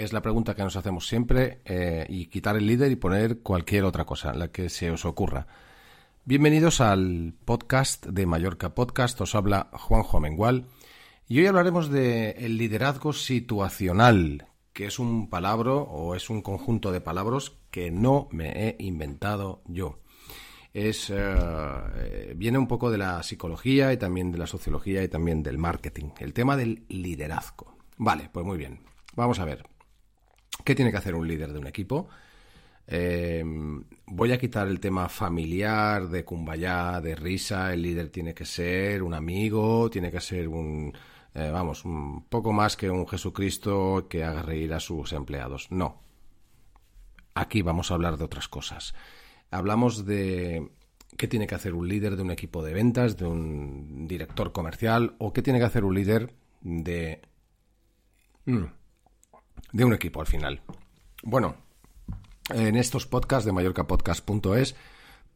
es la pregunta que nos hacemos siempre eh, y quitar el líder y poner cualquier otra cosa, la que se os ocurra. Bienvenidos al podcast de Mallorca Podcast, os habla Juanjo Amengual y hoy hablaremos de liderazgo situacional, que es un palabra o es un conjunto de palabras que no me he inventado yo. Es, eh, viene un poco de la psicología y también de la sociología y también del marketing, el tema del liderazgo. Vale, pues muy bien. Vamos a ver. ¿Qué tiene que hacer un líder de un equipo? Eh, voy a quitar el tema familiar, de cumbayá, de risa. El líder tiene que ser un amigo, tiene que ser un, eh, vamos, un poco más que un Jesucristo que haga reír a sus empleados. No. Aquí vamos a hablar de otras cosas. Hablamos de qué tiene que hacer un líder de un equipo de ventas, de un director comercial, o qué tiene que hacer un líder de... Mm, de un equipo al final. Bueno, en estos podcasts de mallorcapodcast.es,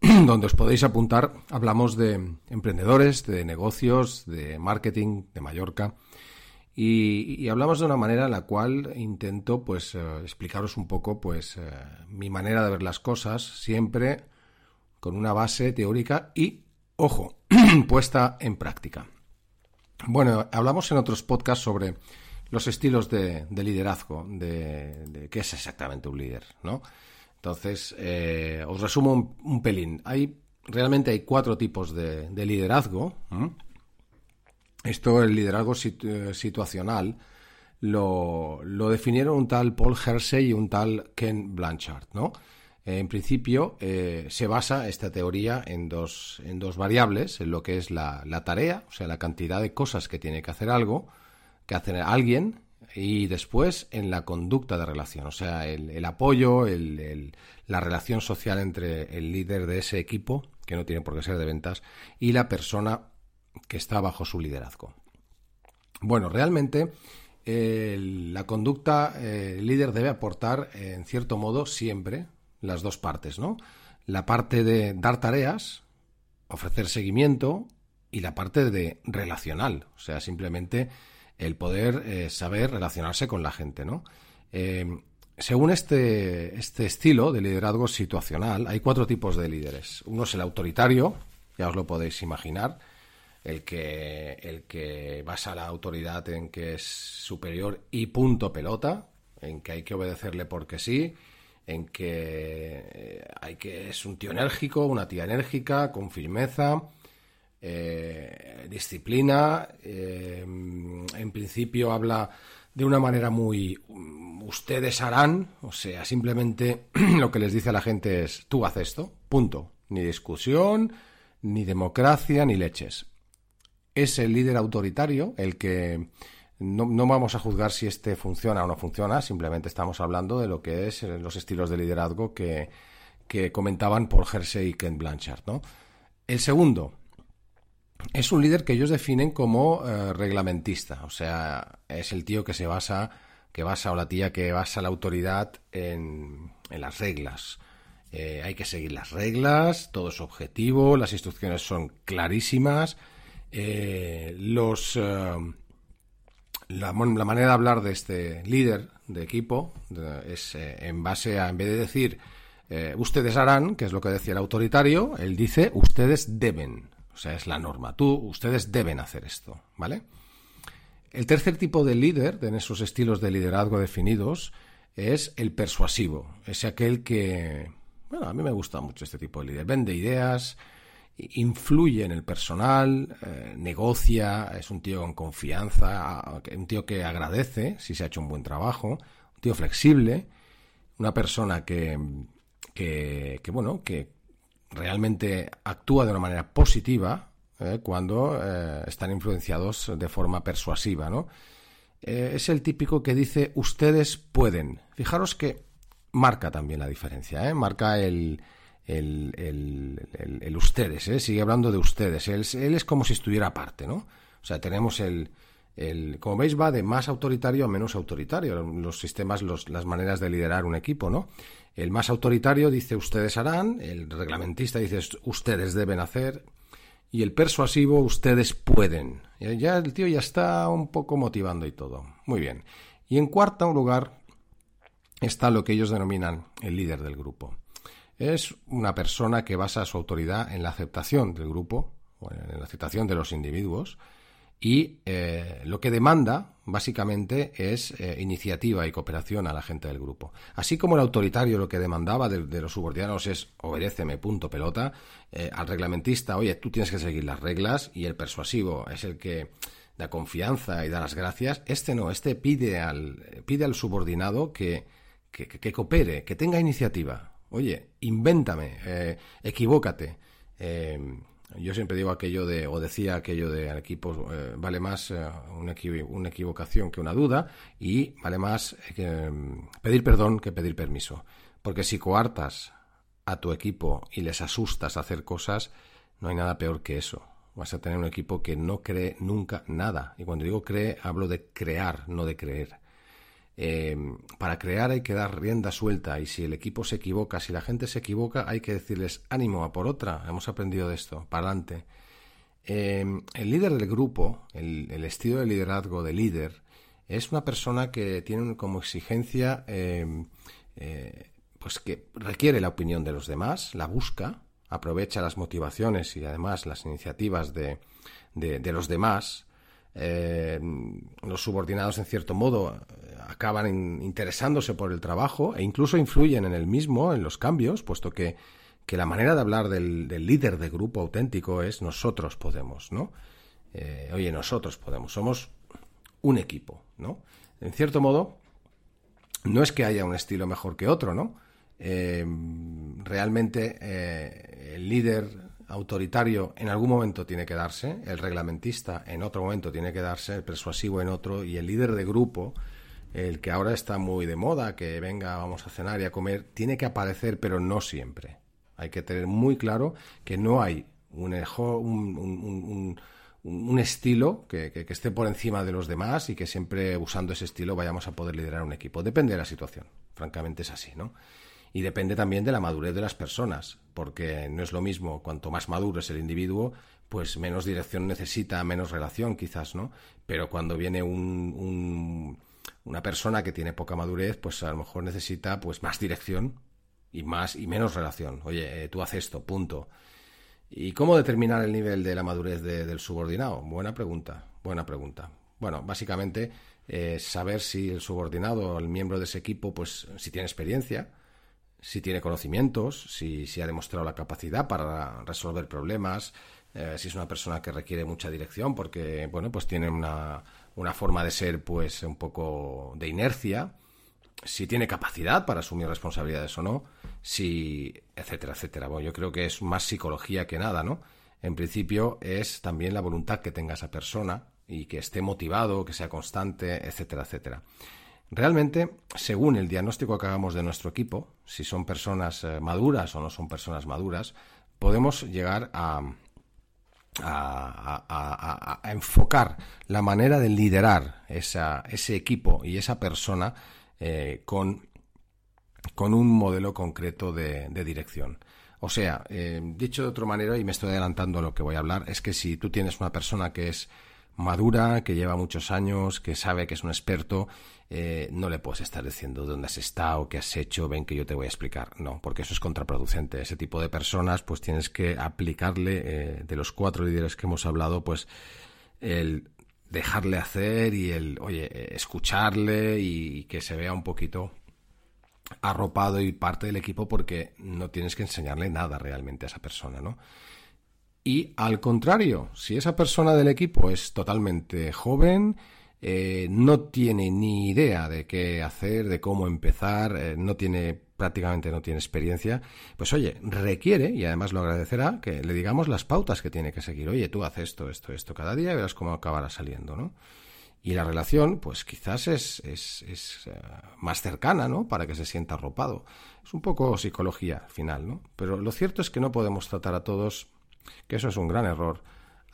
donde os podéis apuntar, hablamos de emprendedores, de negocios, de marketing de Mallorca. Y, hablamos de una manera en la cual intento pues eh, explicaros un poco pues eh, mi manera de ver las cosas, siempre con una base teórica y, ojo, puesta en práctica. Bueno, hablamos en otros podcasts sobre los estilos de, liderazgo, de, qué es exactamente un líder, ¿no? Entonces, eh, os resumo un, pelín. Hay, realmente hay cuatro tipos de, liderazgo. Esto, el liderazgo situacional, lo, definieron un tal Paul Hersey y un tal Ken Blanchard, ¿no? En principio, eh, se basa esta teoría en dos, en dos variables, en lo que es la, la, tarea, o sea, la cantidad de cosas que tiene que hacer algo, que hace alguien y después en la conducta de relación, o sea, el, apoyo, la relación social entre el líder de ese equipo, que no tiene por qué ser de ventas, y la persona que está bajo su liderazgo. Bueno, realmente la conducta, el líder debe aportar, en cierto modo, siempre las dos partes, ¿no? La parte de dar tareas, ofrecer seguimiento, y la parte de relacional, o sea, simplemente el poder eh, saber relacionarse con la gente, ¿no? Eh, según este, este estilo de liderazgo situacional, hay cuatro tipos de líderes. Uno es el autoritario, ya os lo podéis imaginar, el que, el que basa la autoridad en que es superior y punto pelota, en que hay que obedecerle porque sí, en que eh, hay que es un tío enérgico, una tía enérgica, con firmeza, eh, disciplina. Eh, en principio habla de una manera muy ustedes harán, o sea, simplemente lo que les dice a la gente es tú haz esto, punto. Ni discusión, ni democracia, ni leches. Es el líder autoritario el que no, vamos a juzgar si este funciona o no funciona, simplemente estamos hablando de lo que es eh, los estilos de liderazgo que, que comentaban por Hersey y Ken Blanchard. ¿no? El segundo, es un líder que ellos definen como eh, reglamentista, o sea, es el tío que se basa, que basa o la tía que basa la autoridad en, las reglas. Eh, hay que seguir las reglas, todo es objetivo, las instrucciones son clarísimas, eh, los la, manera de hablar de este líder de equipo es en base a, en vez de decir eh, ustedes harán, que es lo que decía el autoritario, él dice ustedes deben, o sea, es la norma, tú, ustedes deben hacer esto, ¿vale? El tercer tipo de líder, en esos estilos de liderazgo definidos, es el persuasivo, es aquel que, bueno, a mí me gusta mucho este tipo de líder, vende ideas, influye en el personal, eh, negocia, es un tío con confianza, un tío que agradece si se ha hecho un buen trabajo, un tío flexible, una persona que, que, bueno, que realmente actúa de una manera positiva eh, cuando eh, están influenciados de forma persuasiva, ¿no? es el típico que dice ustedes pueden. Fijaros que marca también la diferencia, marca el, el, el, ustedes, ¿eh? sigue hablando de ustedes. Él, él, es como si estuviera aparte, ¿no? O sea, tenemos el, como veis, va de más autoritario a menos autoritario. Los sistemas, los, las maneras de liderar un equipo, ¿no? El más autoritario dice ustedes harán, el reglamentista dice ustedes deben hacer, y el persuasivo ustedes pueden. Ya el tío ya está un poco motivando y todo. Muy bien. Y en cuarto lugar está lo que ellos denominan el líder del grupo es una persona que basa su autoridad en la aceptación del grupo, o en la aceptación de los individuos, y eh, lo que demanda, básicamente, es eh, iniciativa y cooperación a la gente del grupo. Así como el autoritario lo que demandaba de, los subordinados es obedéceme, punto, pelota, eh, al reglamentista, oye, tú tienes que seguir las reglas, y el persuasivo es el que da confianza y da las gracias, este no, este pide al, pide al subordinado que, que coopere, que tenga iniciativa. Oye, invéntame, eh, equivócate. Yo siempre digo aquello de, o decía aquello de equipo, eh, vale más una, equivocación que una duda y vale más pedir perdón que pedir permiso. Porque si coartas a tu equipo y les asustas a hacer cosas, no hay nada peor que eso. Vas a tener un equipo que no cree nunca nada. Y cuando digo cree, hablo de crear, no de creer. Eh, para crear hay que dar rienda suelta y si el equipo se equivoca, si la gente se equivoca, hay que decirles ánimo a por otra. Hemos aprendido de esto, para adelante. Eh, el líder del grupo, el, estilo de liderazgo de líder, es una persona que tiene como exigencia, eh, pues que requiere la opinión de los demás, la busca, aprovecha las motivaciones y además las iniciativas de, de los demás. los subordinados, en cierto modo, acaban interesándose por el trabajo e incluso influyen en el mismo, en los cambios, puesto que, la manera de hablar del, líder de grupo auténtico es nosotros podemos, ¿no? Eh, oye, nosotros podemos, somos un equipo, ¿no? En cierto modo, no es que haya un estilo mejor que otro, ¿no? Eh, realmente eh, el líder autoritario en algún momento tiene que darse, el reglamentista en otro momento tiene que darse, el persuasivo en otro y el líder de grupo el que ahora está muy de moda, que venga, vamos a cenar y a comer, tiene que aparecer, pero no siempre. Hay que tener muy claro que no hay un, estilo que, que, esté por encima de los demás y que siempre usando ese estilo vayamos a poder liderar un equipo. Depende de la situación, francamente es así, ¿no? Y depende también de la madurez de las personas, porque no es lo mismo, cuanto más maduro es el individuo, pues menos dirección necesita, menos relación quizás, ¿no? Pero cuando viene un una persona que tiene poca madurez, pues a lo mejor necesita pues más dirección y más y menos relación. Oye, eh, tú haces esto, punto. ¿Y cómo determinar el nivel de la madurez del subordinado? Buena pregunta, buena pregunta. Bueno, básicamente eh, saber si el subordinado el miembro de ese equipo, pues si tiene experiencia, si tiene conocimientos, si, si ha demostrado la capacidad para resolver problemas, eh, si es una persona que requiere mucha dirección porque, bueno, pues tiene una, una forma de ser pues un poco de inercia, si tiene capacidad para asumir responsabilidades o no, si etcétera, etcétera. Bueno, yo creo que es más psicología que nada, ¿no? En principio es también la voluntad que tenga esa persona y que esté motivado, que sea constante, etcétera, etcétera. Realmente, según el diagnóstico que hagamos de nuestro equipo, si son personas eh, maduras o no son personas maduras, podemos llegar a, a, enfocar la manera de liderar ese equipo y esa persona eh, con, con, un modelo concreto de, dirección. O sea, eh, dicho de otra manera, y me estoy adelantando a lo que voy a hablar, es que si tú tienes una persona que es madura, que lleva muchos años, que sabe que es un experto, eh, no le puedes estar diciendo dónde has estado, qué has hecho, ven que yo te voy a explicar. No, porque eso es contraproducente. Ese tipo de personas, pues tienes que aplicarle, eh, de los cuatro líderes que hemos hablado, pues el dejarle hacer y el, oye, escucharle y que se vea un poquito arropado y parte del equipo porque no tienes que enseñarle nada realmente a esa persona, ¿no? Y al contrario, si esa persona del equipo es totalmente joven, eh, no tiene ni idea de qué hacer, de cómo empezar, eh, no tiene prácticamente no tiene experiencia, pues oye, requiere, y además lo agradecerá, que le digamos las pautas que tiene que seguir. Oye, tú haces esto, esto, esto cada día y verás cómo acabará saliendo, ¿no? Y la relación, pues quizás es, es, es eh, más cercana, ¿no? Para que se sienta arropado. Es un poco psicología al final, ¿no? Pero lo cierto es que no podemos tratar a todos que eso es un gran error,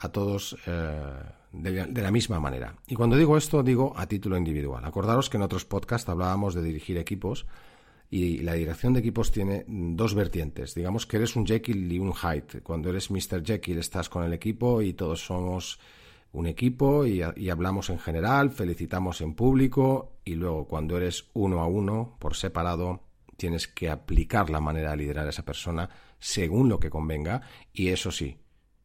a todos eh, de, la misma manera. Y cuando digo esto, digo a título individual. Acordaros que en otros podcasts hablábamos de dirigir equipos y la dirección de equipos tiene dos vertientes. Digamos que eres un Jekyll y un Hyde. Cuando eres Mr. Jekyll estás con el equipo y todos somos un equipo y, y, hablamos en general, felicitamos en público y luego cuando eres uno a uno, por separado, tienes que aplicar la manera de liderar a esa persona según lo que convenga y eso sí,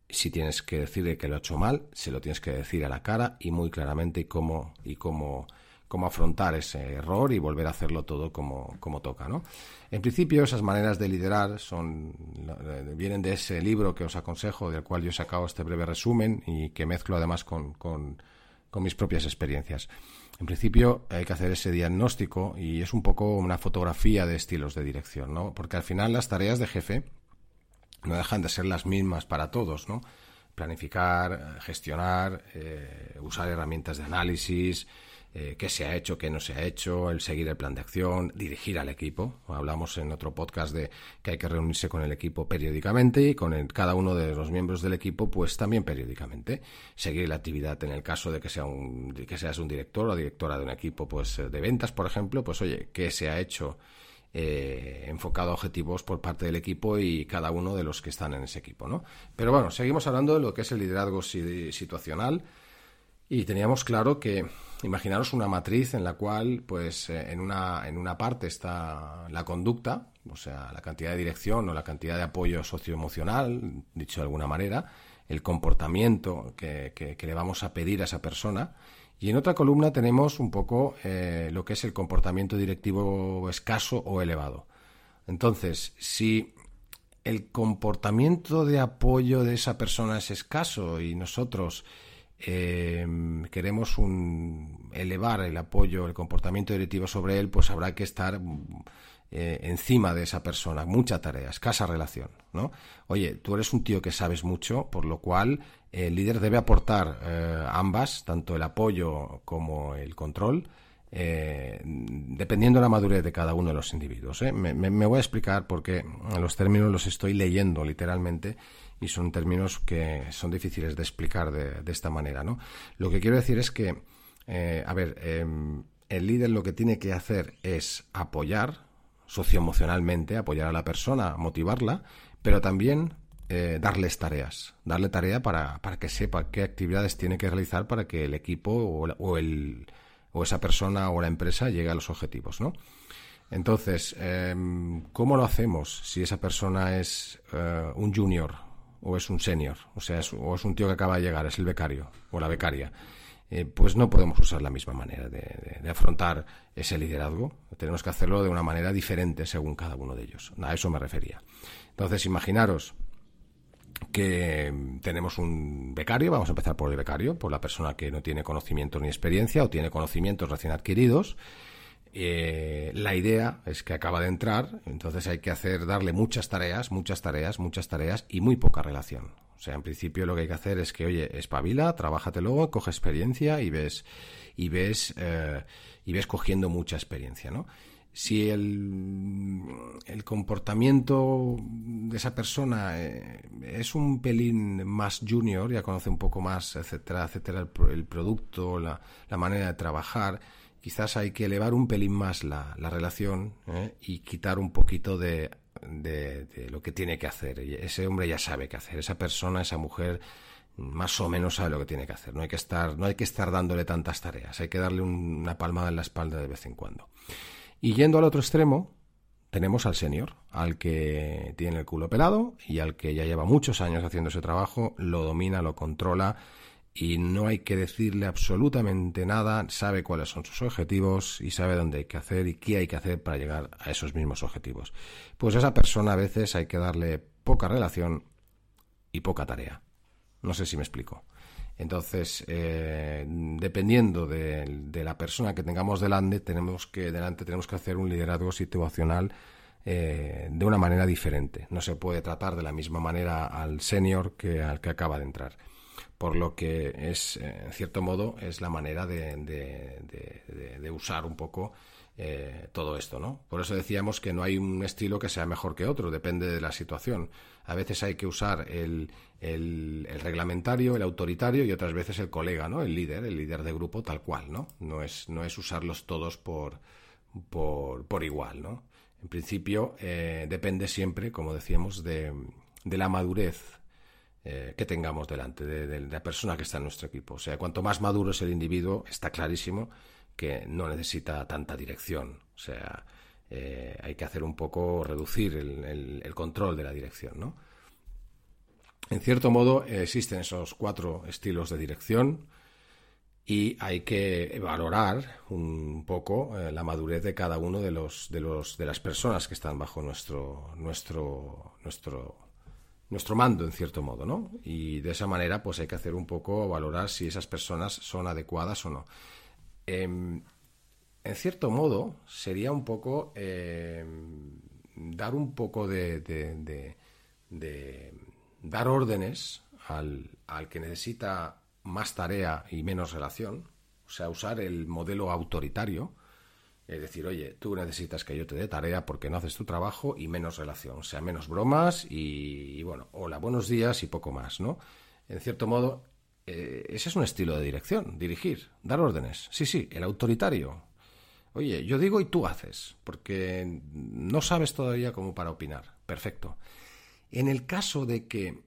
si tienes que decirle que lo ha hecho mal, se lo tienes que decir a la cara y muy claramente cómo, y cómo, cómo afrontar ese error y volver a hacerlo todo como, como toca. ¿no? En principio, esas maneras de liderar son, vienen de ese libro que os aconsejo, del cual yo he sacado este breve resumen y que mezclo además con, con, con mis propias experiencias. En principio hay que hacer ese diagnóstico y es un poco una fotografía de estilos de dirección, ¿no? Porque al final las tareas de jefe no dejan de ser las mismas para todos, ¿no? Planificar, gestionar, eh, usar herramientas de análisis, eh, qué se ha hecho, qué no se ha hecho, el seguir el plan de acción, dirigir al equipo. Hablamos en otro podcast de que hay que reunirse con el equipo periódicamente y con cada uno de los miembros del equipo, pues también periódicamente. Seguir la actividad en el caso de que, sea un, que seas un director o directora de un equipo pues, de ventas, por ejemplo, pues oye, qué se ha hecho eh, enfocado a objetivos por parte del equipo y cada uno de los que están en ese equipo, ¿no? Pero bueno, seguimos hablando de lo que es el liderazgo situacional y teníamos claro que imaginaros una matriz en la cual, pues, eh, en una en una parte está la conducta, o sea, la cantidad de dirección o la cantidad de apoyo socioemocional, dicho de alguna manera, el comportamiento que, que le vamos a pedir a esa persona y en otra columna tenemos un poco eh, lo que es el comportamiento directivo escaso o elevado. Entonces, si el comportamiento de apoyo de esa persona es escaso y nosotros eh, queremos elevar el apoyo, el comportamiento directivo sobre él, pues habrá que estar eh, encima de esa persona, mucha tarea, escasa relación, ¿no? Oye, tú eres un tío que sabes mucho, por lo cual el líder debe aportar eh, ambas, tanto el apoyo como el control, eh, dependiendo de la madurez de cada uno de los individuos. Me, voy a explicar porque los términos los estoy leyendo literalmente y son términos que son difíciles de explicar de, esta manera. ¿no? Lo que quiero decir es que, a ver, em, el líder lo que tiene que hacer es apoyar socioemocionalmente, apoyar a la persona, motivarla, pero también eh, darles tareas, darle tarea para, para, que sepa qué actividades tiene que realizar para que el equipo o, el, o esa persona o la empresa llegue a los objetivos, ¿no? Entonces, em, ¿cómo lo hacemos si esa persona es eh, un junior o es un senior? O sea, es, o es un tío que acaba de llegar, es el becario o la becaria. Eh, pues no podemos usar la misma manera de, de, afrontar ese liderazgo. Tenemos que hacerlo de una manera diferente según cada uno de ellos. A eso me refería. Entonces, imaginaros que tenemos un becario, vamos a empezar por el becario, por la persona que no tiene conocimiento ni experiencia o tiene conocimientos recién adquiridos. Eh, la idea es que acaba de entrar, entonces hay que hacer, darle muchas tareas, muchas tareas, muchas tareas y muy poca relación. O sea, en principio lo que hay que hacer es que, oye, espabila, luego, coge experiencia y ves, y ves, eh, y ves cogiendo mucha experiencia, ¿no? si el, comportamiento de esa persona eh, es un pelín más junior, ya conoce un poco más, etcétera, etcétera, el, producto, la, manera de trabajar, quizás hay que elevar un pelín más la, relación eh, y quitar un poquito de, de, lo que tiene que hacer. Ese hombre ya sabe qué hacer, esa persona, esa mujer más o menos sabe lo que tiene que hacer. No hay que estar, no hay que estar dándole tantas tareas, hay que darle una palmada en la espalda de vez en cuando. Y yendo al otro extremo, tenemos al senior, al que tiene el culo pelado y al que ya lleva muchos años haciendo ese trabajo, lo domina, lo controla y no hay que decirle absolutamente nada, sabe cuáles son sus objetivos y sabe dónde hay que hacer y qué hay que hacer para llegar a esos mismos objetivos. Pues a esa persona a veces hay que darle poca relación y poca tarea. No sé si me explico. Entonces, eh, dependiendo de, la persona que tengamos delante, tenemos que delante tenemos que hacer un liderazgo situacional eh, de una manera diferente. No se puede tratar de la misma manera al senior que al que acaba de entrar. Por lo que es, en cierto modo, es la manera de, de usar un poco eh, todo esto, ¿no? Por eso decíamos que no hay un estilo que sea mejor que otro, depende de la situación. A veces hay que usar el, el, reglamentario, el autoritario y otras veces el colega, ¿no? El líder, el líder de grupo tal cual, ¿no? No es, no es usarlos todos por, por, por igual, ¿no? En principio eh, depende siempre, como decíamos, de, de la madurez eh, que tengamos delante, de, la persona que está en nuestro equipo. O sea, cuanto más maduro es el individuo, está clarísimo que no necesita tanta dirección. O sea, eh, hay que hacer un poco, reducir el, control de la dirección, ¿no? En cierto modo, existen esos cuatro estilos de dirección y hay que valorar un poco eh, la madurez de cada uno de los, de los de las personas que están bajo nuestro nuestro nuestro nuestro mando en cierto modo, ¿no? Y de esa manera pues hay que hacer un poco valorar si esas personas son adecuadas o no. Em, en cierto modo, sería un poco em, dar un poco de, dar órdenes al, que necesita más tarea y menos relación, o sea, usar el modelo autoritario, es decir, oye, tú necesitas que yo te dé tarea porque no haces tu trabajo y menos relación, o sea, menos bromas y, bueno, hola, buenos días y poco más, ¿no? En cierto modo, eh, ese es un estilo de dirección, dirigir, dar órdenes. Sí, sí, el autoritario. Oye, yo digo y tú haces, porque no sabes todavía cómo para opinar. Perfecto. En el caso de que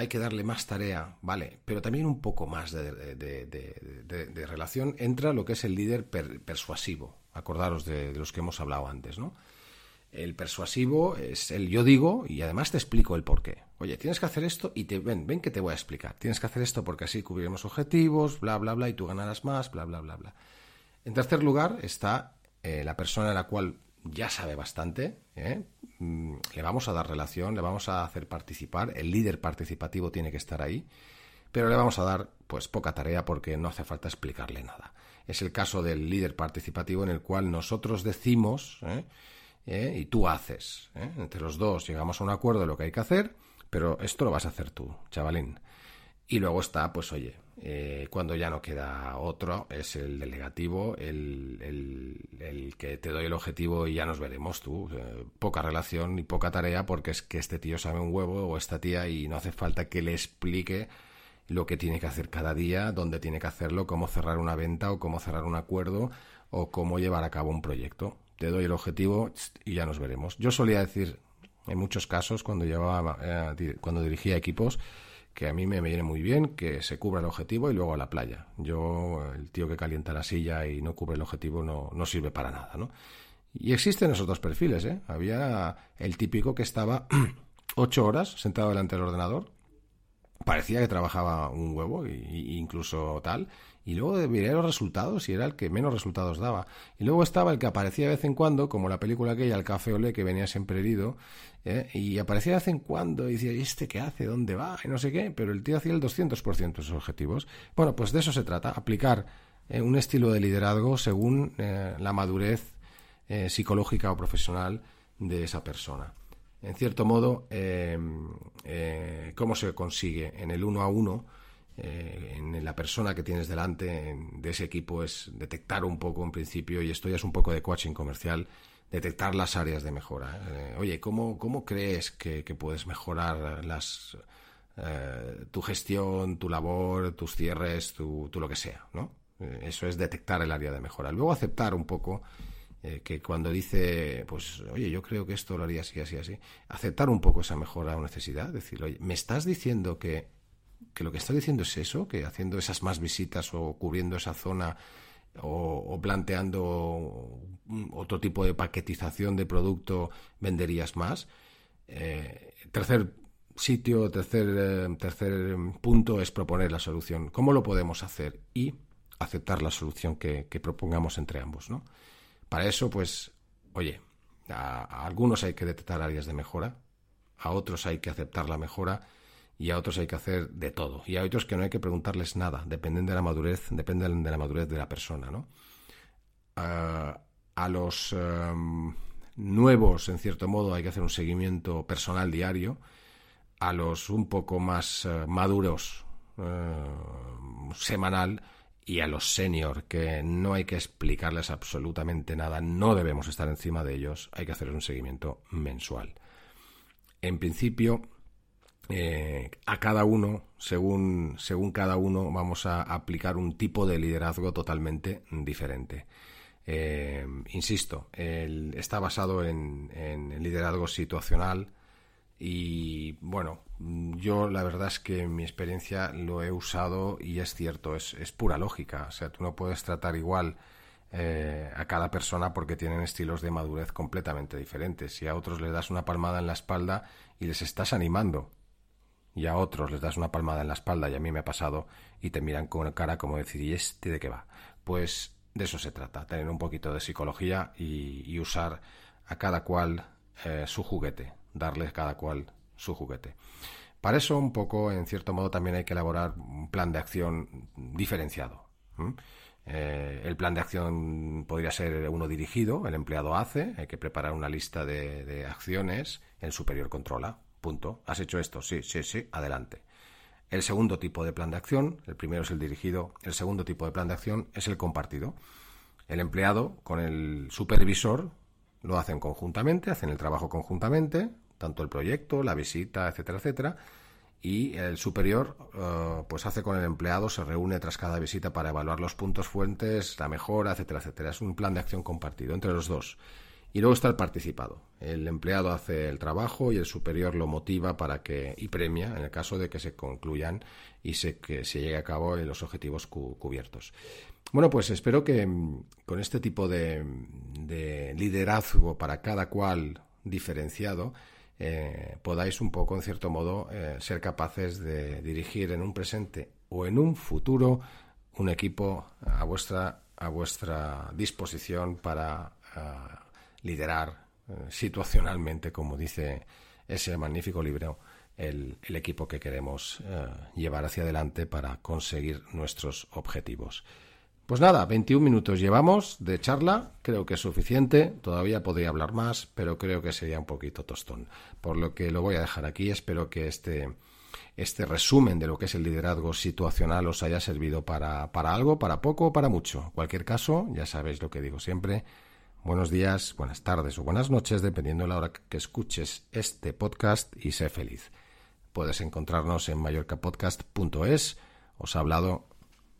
hay que darle más tarea, vale, pero también un poco más de, relación, entra lo que es el líder persuasivo. Acordaros de, los que hemos hablado antes, ¿no? El persuasivo es el yo digo y además te explico el por qué. Oye, tienes que hacer esto y te ven, ven que te voy a explicar. Tienes que hacer esto porque así cubriremos objetivos, bla, bla, bla, y tú ganarás más, bla, bla, bla, bla. En tercer lugar está eh, la persona a la cual ya sabe bastante, ¿eh? mm, le vamos a dar relación, le vamos a hacer participar, el líder participativo tiene que estar ahí, pero le vamos a dar pues poca tarea porque no hace falta explicarle nada. Es el caso del líder participativo en el cual nosotros decimos, ¿eh? ¿eh? y tú haces. ¿eh? Entre los dos llegamos a un acuerdo de lo que hay que hacer, pero esto lo vas a hacer tú, chavalín. Y luego está, pues oye, eh, cuando ya no queda otro, es el delegativo, el, el, que te doy el objetivo y ya nos veremos tú. poca relación y poca tarea porque es que este tío sabe un huevo o esta tía y no hace falta que le explique lo que tiene que hacer cada día, dónde tiene que hacerlo, cómo cerrar una venta o cómo cerrar un acuerdo o cómo llevar a cabo un proyecto te doy el objetivo y ya nos veremos. Yo solía decir en muchos casos cuando llevaba eh, cuando dirigía equipos que a mí me, viene muy bien que se cubra el objetivo y luego a la playa. Yo, el tío que calienta la silla y no cubre el objetivo no, no sirve para nada, ¿no? Y existen esos dos perfiles, ¿eh? Había el típico que estaba ocho horas sentado delante del ordenador, parecía que trabajaba un huevo, y, incluso tal, y luego miré los resultados y era el que menos resultados daba. Y luego estaba el que aparecía de vez en cuando, como la película aquella, el café olé, que venía siempre herido, ¿eh? y aparecía de vez en cuando y decía, ¿y este qué hace? ¿Dónde va? Y no sé qué, pero el tío hacía el 200% de sus objetivos. Bueno, pues de eso se trata, aplicar eh, un estilo de liderazgo según eh, la madurez psicológica o profesional de esa persona. En cierto modo, ¿cómo se consigue? En el uno a uno, eh, en la persona que tienes delante de ese equipo es detectar un poco en principio, y esto ya es un poco de coaching comercial, detectar las áreas de mejora. ¿eh? oye, ¿cómo, ¿cómo, crees que, puedes mejorar las, eh, tu gestión, tu labor, tus cierres, tu, lo que sea? ¿no? eso es detectar el área de mejora. Luego aceptar un poco que cuando dice, pues, oye, yo creo que esto lo haría así, así, así, aceptar un poco esa mejora o necesidad, decir, oye, me estás diciendo que que lo que está diciendo es eso, que haciendo esas más visitas o cubriendo esa zona o, planteando otro tipo de paquetización de producto venderías más. Eh, tercer sitio, tercer, eh, tercer punto es proponer la solución. ¿Cómo lo podemos hacer? Y aceptar la solución que, propongamos entre ambos. ¿no? Para eso, pues, oye, a algunos hay que detectar áreas de mejora, a otros hay que aceptar la mejora y a otros hay que hacer de todo. Y a otros que no hay que preguntarles nada, dependen de la madurez, dependen de la madurez de la persona, ¿no? a los em, nuevos, en cierto modo, hay que hacer un seguimiento personal diario. A los un poco más eh, maduros, eh, semanal. Y a los senior, que no hay que explicarles absolutamente nada, no debemos estar encima de ellos, hay que hacer un seguimiento mensual. En principio, eh, a cada uno, según, según cada uno, vamos a aplicar un tipo de liderazgo totalmente diferente. Eh, insisto, está basado en, en, liderazgo situacional y bueno, yo la verdad es que en mi experiencia lo he usado y es cierto, es, es pura lógica. O sea, tú no puedes tratar igual eh, a cada persona porque tienen estilos de madurez completamente diferentes. Si a otros les das una palmada en la espalda y les estás animando, y a otros les das una palmada en la espalda, y a mí me ha pasado, y te miran con cara como decir, ¿y este de qué va? Pues de eso se trata, tener un poquito de psicología y, usar a cada cual eh, su juguete, darles cada cual su juguete. Para eso, un poco, en cierto modo, también hay que elaborar un plan de acción diferenciado. Eh, el plan de acción podría ser uno dirigido, el empleado hace, hay que preparar una lista de, de acciones, el superior controla, Punto. ¿Has hecho esto? Sí, sí, sí. Adelante. El segundo tipo de plan de acción, el primero es el dirigido, el segundo tipo de plan de acción es el compartido. El empleado con el supervisor lo hacen conjuntamente, hacen el trabajo conjuntamente, tanto el proyecto, la visita, etcétera, etcétera. Y el superior, eh, pues hace con el empleado, se reúne tras cada visita para evaluar los puntos fuentes, la mejora, etcétera, etcétera. Es un plan de acción compartido entre los dos. Y luego está el participado. El empleado hace el trabajo y el superior lo motiva para que y premia en el caso de que se concluyan y se, que se llegue a cabo en los objetivos cubiertos. Bueno, pues espero que mm, con este tipo de, liderazgo para cada cual diferenciado eh, podáis un poco, en cierto modo, eh, ser capaces de dirigir en un presente o en un futuro un equipo a vuestra, a vuestra disposición para ah, liderar eh, situacionalmente, como dice ese magnífico libro, el, equipo que queremos eh, llevar hacia adelante para conseguir nuestros objetivos. Pues nada, 21 minutos llevamos de charla, creo que es suficiente, todavía podría hablar más, pero creo que sería un poquito tostón. Por lo que lo voy a dejar aquí, espero que este, este resumen de lo que es el liderazgo situacional os haya servido para, para algo, para poco o para mucho. En cualquier caso, ya sabéis lo que digo siempre, buenos días, buenas tardes o buenas noches, dependiendo de la hora que escuches este podcast y sé feliz. Puedes encontrarnos en mallorcapodcast.es. Os ha hablado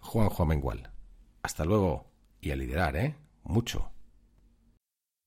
Juan Mengual. Hasta luego y a liderar, ¿eh? Mucho.